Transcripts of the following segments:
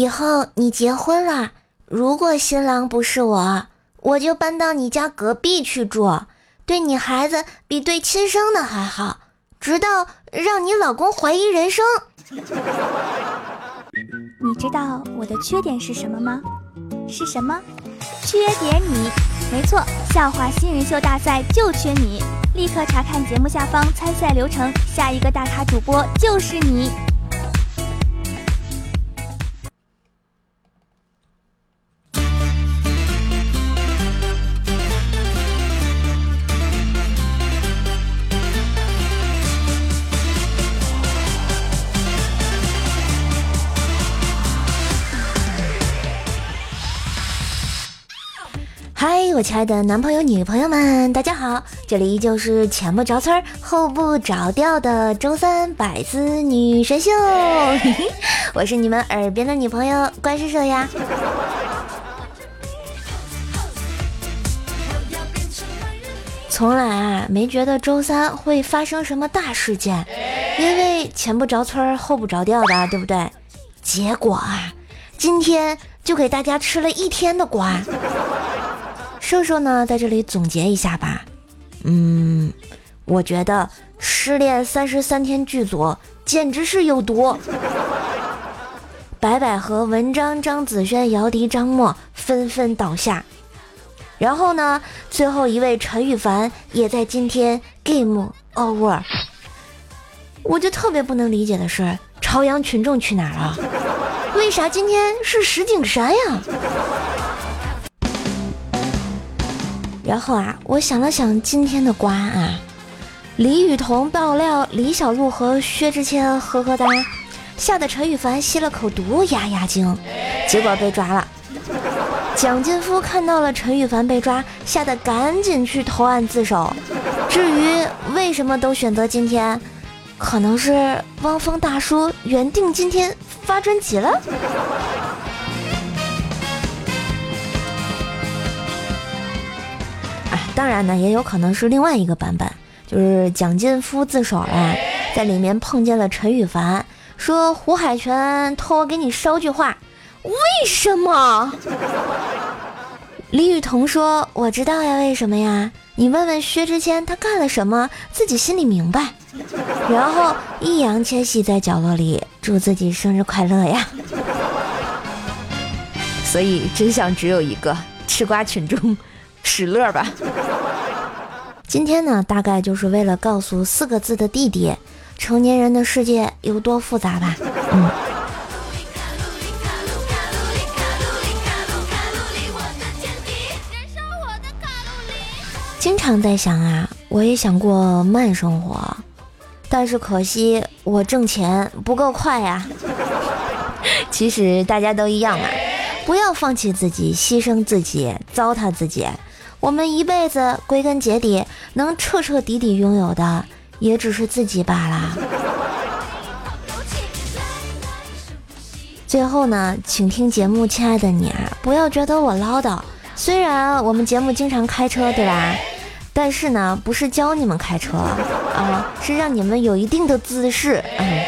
以后你结婚了，如果新郎不是我，我就搬到你家隔壁去住，对你孩子比对亲生的还好，直到让你老公怀疑人生。你知道我的缺点是什么吗？是什么？缺点你。没错，笑话新人秀大赛就缺你！立刻查看节目下方参赛流程，下一个大咖主播就是你。亲爱的男朋友、女朋友们，大家好！这里依旧是前不着村后不着调的周三百思女神秀，我是你们耳边的女朋友关师舍呀。从来啊没觉得周三会发生什么大事件，因为前不着村后不着调的，对不对？结果啊，今天就给大家吃了一天的瓜。瘦瘦呢，在这里总结一下吧。嗯，我觉得失恋三十三天剧组简直是有毒。白百合、文章、张子萱、姚笛、张默纷纷倒下。然后呢，最后一位陈羽凡也在今天 game over。我就特别不能理解的是，朝阳群众去哪儿了？为啥今天是石景山呀？然后啊，我想了想今天的瓜啊，李雨桐爆料李小璐和薛之谦呵呵哒，吓得陈羽凡吸了口毒压压惊，结果被抓了。蒋劲夫看到了陈羽凡被抓，吓得赶紧去投案自首。至于为什么都选择今天，可能是汪峰大叔原定今天发专辑了。当然呢，也有可能是另外一个版本，就是蒋劲夫自首了，在里面碰见了陈羽凡，说胡海泉托我给你捎句话，为什么？李雨桐说我知道呀，为什么呀？你问问薛之谦，他干了什么，自己心里明白。然后易烊千玺在角落里祝自己生日快乐呀。所以真相只有一个，吃瓜群众。使乐吧！今天呢，大概就是为了告诉四个字的弟弟，成年人的世界有多复杂吧。嗯。经常在想啊，我也想过慢生活，但是可惜我挣钱不够快呀。其实大家都一样嘛，不要放弃自己，牺牲自己，糟蹋自己。我们一辈子归根结底能彻彻底底拥有的，也只是自己罢了。最后呢，请听节目，亲爱的你啊，不要觉得我唠叨。虽然我们节目经常开车，对吧？但是呢，不是教你们开车啊，是让你们有一定的姿势，嗯，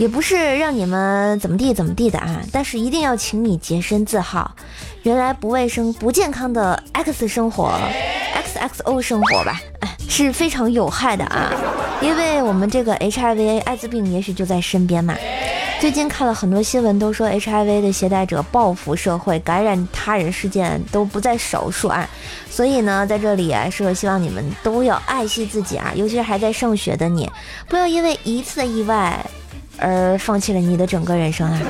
也不是让你们怎么地怎么地的啊。但是一定要请你洁身自好。原来不卫生、不健康的 X 生活，XXO 生活吧，是非常有害的啊！因为我们这个 HIV 艾滋病也许就在身边嘛。最近看了很多新闻，都说 HIV 的携带者报复社会，感染他人事件都不在少数啊。所以呢，在这里啊，是希望你们都要爱惜自己啊，尤其是还在上学的你，不要因为一次的意外而放弃了你的整个人生啊。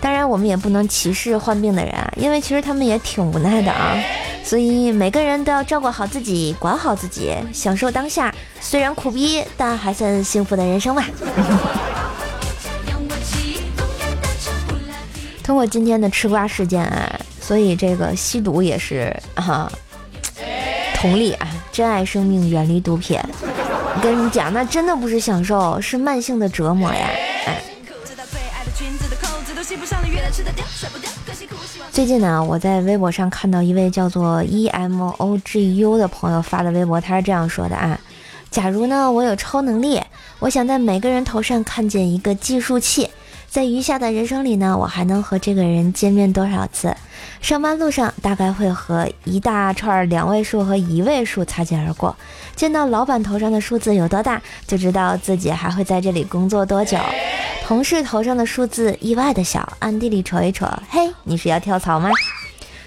当然，我们也不能歧视患病的人，因为其实他们也挺无奈的啊。所以每个人都要照顾好自己，管好自己，享受当下。虽然苦逼，但还算幸福的人生吧。通过今天的吃瓜事件啊，所以这个吸毒也是啊，同理啊，珍爱生命，远离毒品。跟你讲，那真的不是享受，是慢性的折磨呀。最近呢，我在微博上看到一位叫做 E M O G U 的朋友发的微博，他是这样说的啊：假如呢我有超能力，我想在每个人头上看见一个计数器，在余下的人生里呢，我还能和这个人见面多少次？上班路上大概会和一大串两位数和一位数擦肩而过，见到老板头上的数字有多大，就知道自己还会在这里工作多久。同事头上的数字意外的小，暗地里瞅一瞅，嘿，你是要跳槽吗？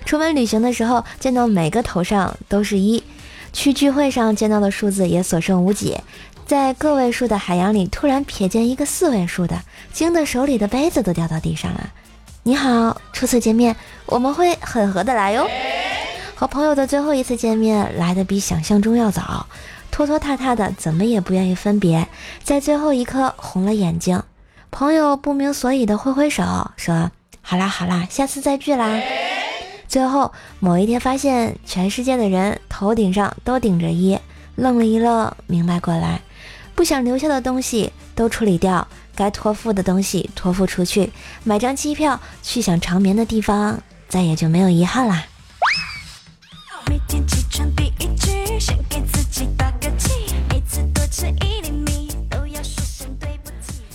出门旅行的时候，见到每个头上都是一；去聚会上见到的数字也所剩无几。在个位数的海洋里，突然瞥见一个四位数的，惊得手里的杯子都掉到地上了。你好，初次见面，我们会很合得来哟。和朋友的最后一次见面来的比想象中要早，拖拖沓沓的，怎么也不愿意分别，在最后一刻红了眼睛。朋友不明所以的挥挥手，说：“好啦好啦，下次再聚啦。”最后某一天发现全世界的人头顶上都顶着一，愣了一愣，明白过来，不想留下的东西都处理掉。该托付的东西托付出去，买张机票去想长眠的地方，再也就没有遗憾啦。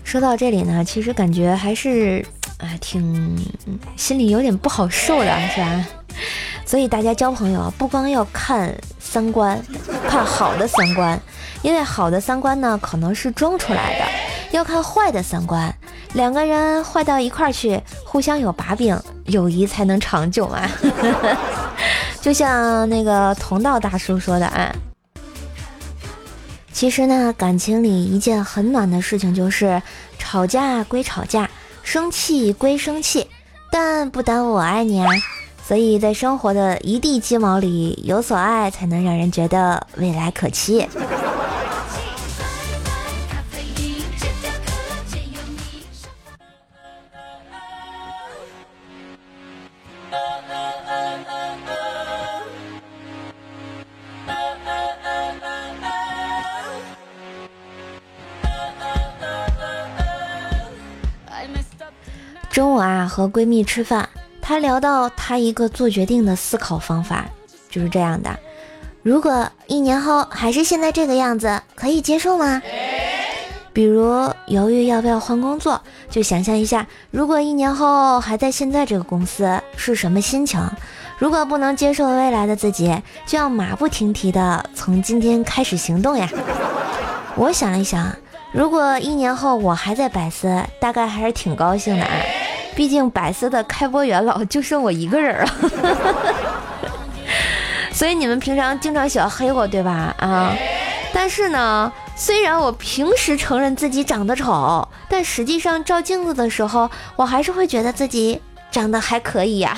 说到这里呢，其实感觉还是啊，挺心里有点不好受的，是吧？所以大家交朋友啊不光要看三观，看好的三观，因为好的三观呢，可能是装出来的。要看坏的三观，两个人坏到一块儿去，互相有把柄，友谊才能长久嘛。就像那个同道大叔说的啊，其实呢，感情里一件很暖的事情就是，吵架归吵架，生气归生气，但不耽误我爱你啊。所以在生活的一地鸡毛里有所爱，才能让人觉得未来可期。和闺蜜吃饭，她聊到她一个做决定的思考方法，就是这样的：如果一年后还是现在这个样子，可以接受吗？比如犹豫要不要换工作，就想象一下，如果一年后还在现在这个公司，是什么心情？如果不能接受未来的自己，就要马不停蹄的从今天开始行动呀。我想了一想，如果一年后我还在百思，大概还是挺高兴的啊。毕竟百思的开播元老就剩我一个人啊，所以你们平常经常喜欢黑我，对吧？啊，但是呢，虽然我平时承认自己长得丑，但实际上照镜子的时候，我还是会觉得自己长得还可以呀。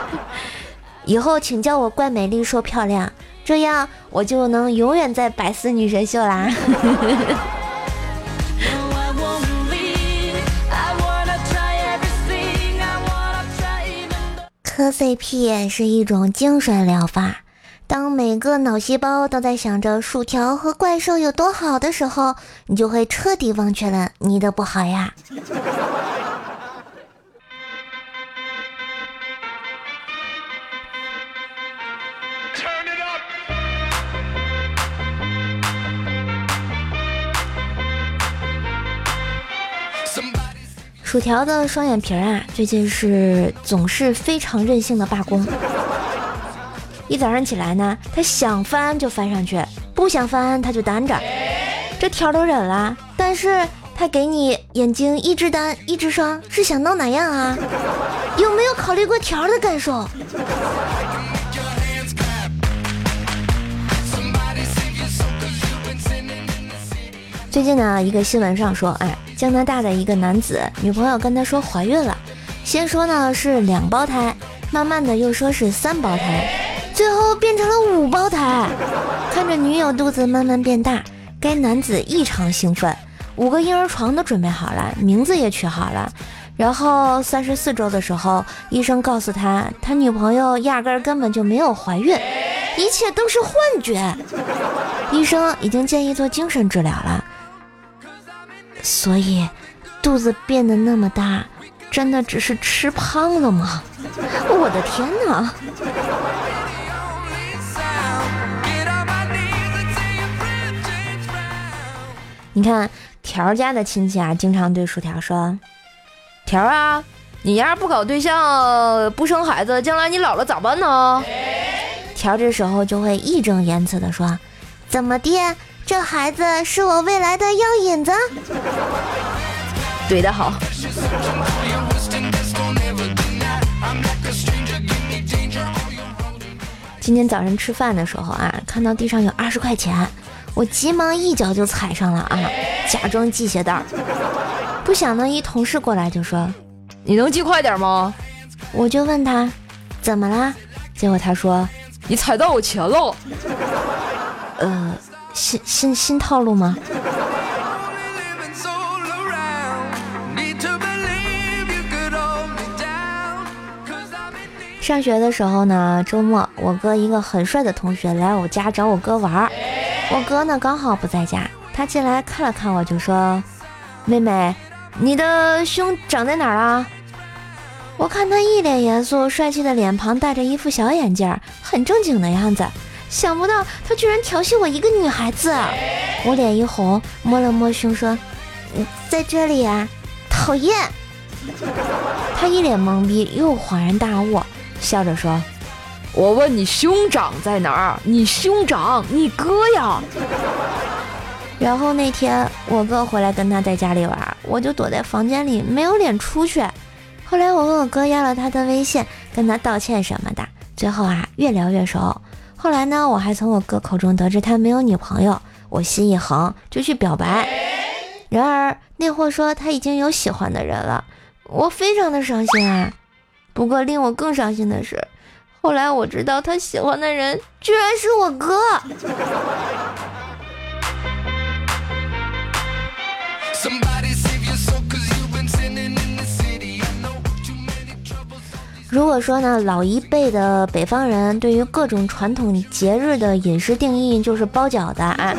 以后请叫我怪美丽说漂亮，这样我就能永远在百思女神秀啦。磕 CP 是一种精神疗法。当每个脑细胞都在想着薯条和怪兽有多好的时候，你就会彻底忘却了你的不好呀。薯条的双眼皮儿啊，最近是总是非常任性的罢工。一早上起来呢，他想翻就翻上去，不想翻他就单着。这条都忍了，但是他给你眼睛一只单一只双，是想闹哪样啊？有没有考虑过条的感受？最近呢，一个新闻上说，哎。加拿大的一个男子女朋友跟他说怀孕了，先说呢是两胞胎，慢慢的又说是三胞胎，最后变成了五胞胎。看着女友肚子慢慢变大，该男子异常兴奋，五个婴儿床都准备好了，名字也取好了。然后三十四周的时候，医生告诉他，他女朋友压根儿根本就没有怀孕，一切都是幻觉。医生已经建议做精神治疗了。所以，肚子变得那么大，真的只是吃胖了吗？我的天哪！你看条家的亲戚啊，经常对薯条说：“条啊，你要是不搞对象，不生孩子，将来你老了咋办呢？条这时候就会义正言辞地说：“怎么的？这孩子是我未来的药引子。”怼得好。今天早上吃饭的时候啊，看到地上有二十块钱，我急忙一脚就踩上了啊，假装系鞋带儿。不想呢，一同事过来就说：“你能系快点吗？”我就问他：“怎么啦？”结果他说：“你踩到我钱了。”呃，新新新套路吗？上学的时候呢，周末我哥一个很帅的同学来我家找我哥玩儿，我哥呢刚好不在家，他进来看了看我就说：“妹妹，你的胸长在哪儿啊？”我看他一脸严肃，帅气的脸庞戴着一副小眼镜，很正经的样子，想不到他居然调戏我一个女孩子，我脸一红，摸了摸胸说：“在这里啊，讨厌。”他一脸懵逼，又恍然大悟。笑着说：“我问你兄长在哪儿？你兄长，你哥呀。”然后那天我哥回来跟他在家里玩，我就躲在房间里没有脸出去。后来我问我哥要了他的微信，跟他道歉什么的。最后啊，越聊越熟。后来呢，我还从我哥口中得知他没有女朋友，我心一横就去表白。然而那货说他已经有喜欢的人了，我非常的伤心啊。不过令我更伤心的是，后来我知道他喜欢的人居然是我哥。如果说呢，老一辈的北方人对于各种传统节日的饮食定义就是包饺子啊，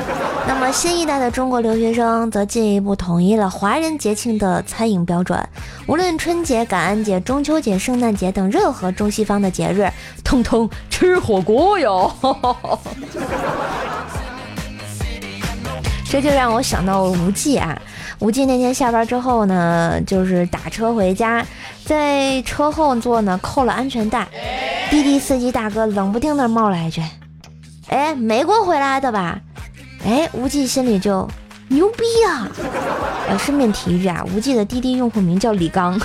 那么新一代的中国留学生则进一步统一了华人节庆的餐饮标准，无论春节、感恩节、中秋节、圣诞节等任何中西方的节日，通通吃火锅哟。这就让我想到了无忌啊，无忌那天下班之后呢，就是打车回家。在车后座呢，扣了安全带。滴滴司机大哥冷不丁的冒了一句：“哎，美国回来的吧？”哎，无忌心里就牛逼啊。呃，顺便提一句啊，无忌的滴滴用户名叫李刚。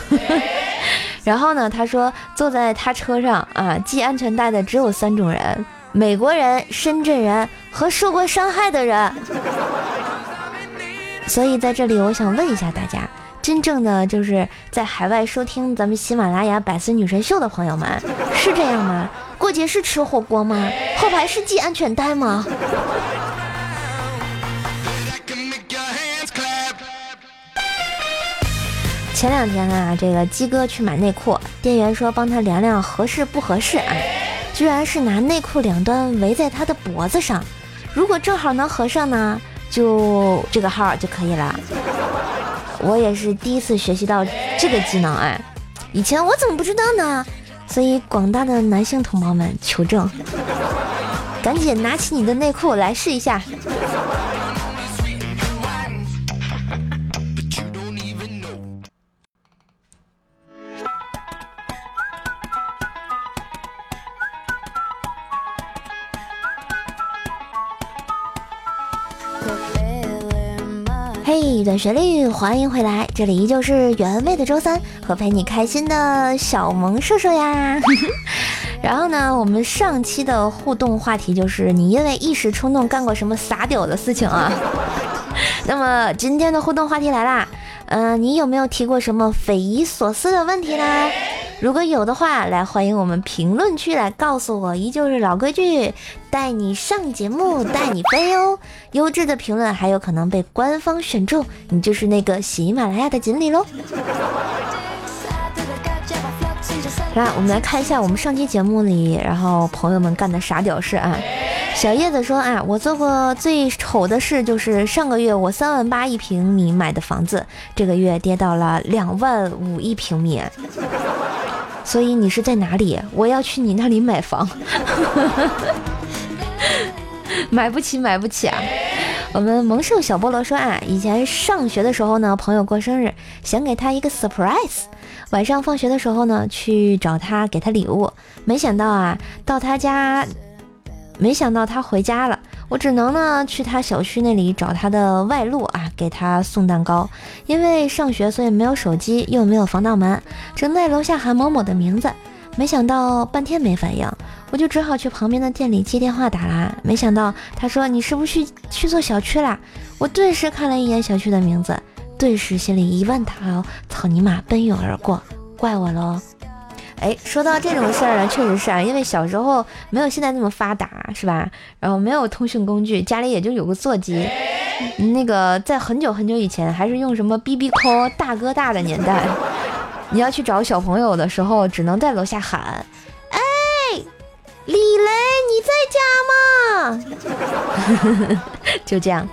然后呢，他说坐在他车上啊系安全带的只有三种人：美国人、深圳人和受过伤害的人。所以在这里，我想问一下大家。真正的就是在海外收听咱们喜马拉雅百思女神秀的朋友们，是这样吗？过节是吃火锅吗？后排是系安全带吗？前两天啊，这个鸡哥去买内裤，店员说帮他量量合适不合适啊，居然是拿内裤两端围在他的脖子上，如果正好能合上呢，就这个号就可以了。我也是第一次学习到这个技能哎，以前我怎么不知道呢？所以广大的男性同胞们求证，赶紧拿起你的内裤来试一下。嘿，段旋律，欢迎回来，这里依旧是原味的周三和陪你开心的小萌兽兽呀。然后呢，我们上期的互动话题就是你因为一时冲动干过什么撒屌的事情啊？那么今天的互动话题来啦，嗯，你有没有提过什么匪夷所思的问题呢？如果有的话，来欢迎我们评论区来告诉我，依旧是老规矩，带你上节目，带你飞哦。优质的评论还有可能被官方选中，你就是那个喜马拉雅的锦鲤喽。来，我们来看一下我们上期节目里，然后朋友们干的傻屌事啊。小叶子说啊，我做过最丑的事就是上个月我三万八一平米买的房子，这个月跌到了两万五一平米。所以你是在哪里？我要去你那里买房，买不起，买不起啊！我们萌兽小菠萝说啊，以前上学的时候呢，朋友过生日，想给他一个 surprise。晚上放学的时候呢，去找他给他礼物，没想到啊，到他家，没想到他回家了，我只能呢去他小区那里找他的外路啊，给他送蛋糕。因为上学，所以没有手机，又没有防盗门，只能在楼下喊某某的名字。没想到半天没反应，我就只好去旁边的店里接电话打啦。没想到他说你是不是去去错小区啦？我顿时看了一眼小区的名字，顿时心里一万条草泥马奔涌而过，怪我喽。哎，说到这种事儿呢，确实是啊，因为小时候没有现在那么发达，是吧？然后没有通讯工具，家里也就有个座机。那个在很久很久以前，还是用什么 BBQ 大哥大的年代。你要去找小朋友的时候，只能在楼下喊：“哎，李雷，你在家吗？” 就这样。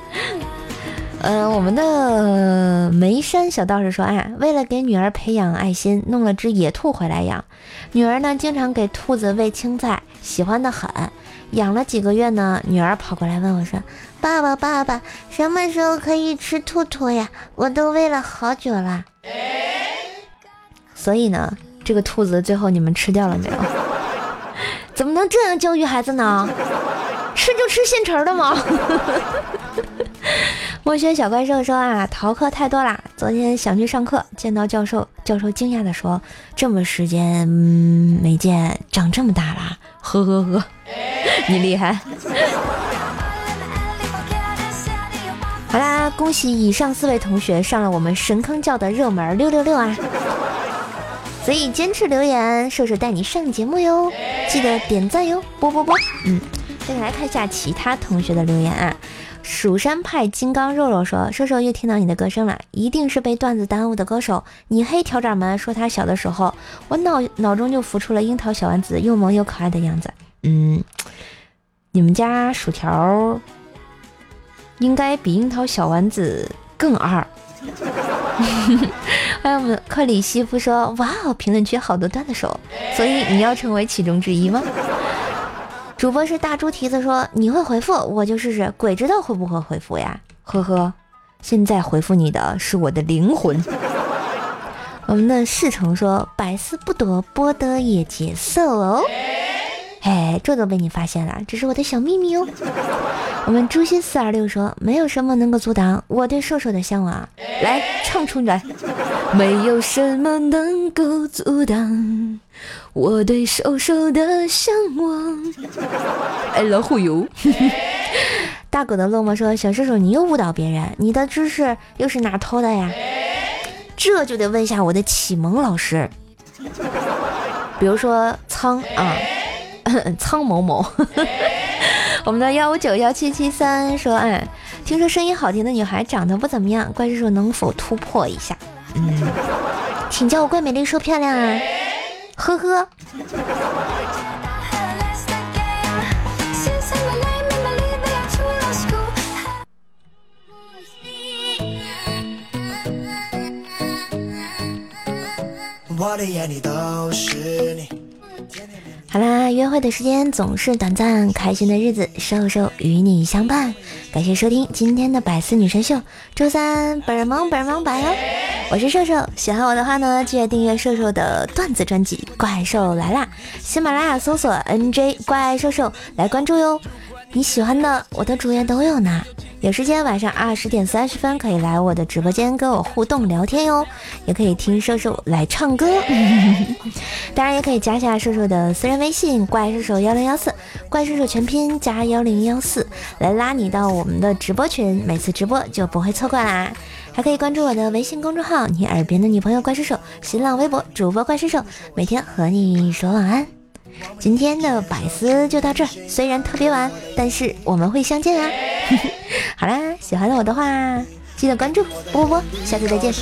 嗯，我们的眉山小道士说：“啊，为了给女儿培养爱心，弄了只野兔回来养。女儿呢，经常给兔子喂青菜，喜欢的很。养了几个月呢，女儿跑过来问我说：‘爸爸，爸爸，什么时候可以吃兔兔呀？我都喂了好久了。’”所以呢，这个兔子最后你们吃掉了没有？怎么能这样教育孩子呢？吃就吃现成的吗？墨轩小怪兽说啊，逃课太多啦，昨天想去上课，见到教授，教授惊讶的说：“这么时间没见，长这么大了。”呵呵呵，你厉害。好啦，恭喜以上四位同学上了我们神坑教的热门六六六啊！所以坚持留言，瘦瘦带你上节目哟，记得点赞哟，啵啵啵。嗯，再来看一下其他同学的留言啊。蜀山派金刚肉肉说，瘦瘦又听到你的歌声了，一定是被段子耽误的歌手。你黑条掌门说他小的时候，我脑脑中就浮出了樱桃小丸子又萌又可爱的样子。嗯，你们家薯条应该比樱桃小丸子更二。还有我们克里希夫说：“哇哦，评论区好多段子手，所以你要成为其中之一吗？”主播是大猪蹄子说：“你会回复，我就试试，鬼知道会不会回复呀？”呵呵，现在回复你的是我的灵魂。我们的侍从说：“百思不得，波的也劫色哦。”哎，这都被你发现了，这是我的小秘密哦。我们诛心四二六说，没有什么能够阻挡我对瘦瘦的向往。来，唱出来。没有什么能够阻挡我对瘦瘦的向往。哎，老虎油。大狗的落寞说，小瘦瘦，你又误导别人，你的知识又是哪偷的呀？这就得问一下我的启蒙老师，比如说苍啊。苍某某，我们的幺五九幺七七三说，哎，听说声音好听的女孩长得不怎么样，怪叔叔能否突破一下？嗯，请叫我怪美丽说漂亮啊，呵呵。我的眼里都是你。好啦，约会的时间总是短暂，开心的日子，瘦瘦与你相伴。感谢收听今天的百思女神秀，周三本萌本萌版哟。我是瘦瘦，喜欢我的话呢，记得订阅瘦瘦的段子专辑《怪兽来啦》，喜马拉雅搜索 NJ 怪兽兽来关注哟。你喜欢的我的主页都有呢。有时间晚上二十点三十分可以来我的直播间跟我互动聊天哟，也可以听瘦瘦来唱歌，当然也可以加下瘦瘦的私人微信怪兽手幺零幺四，怪兽手全拼加幺零幺四来拉你到我们的直播群，每次直播就不会错过啦。还可以关注我的微信公众号你耳边的女朋友怪兽手，新浪微博主播怪兽手，每天和你说晚安。今天的百思就到这儿，虽然特别晚，但是我们会相见啊！好啦，喜欢我的话记得关注，啵啵啵，下次再见。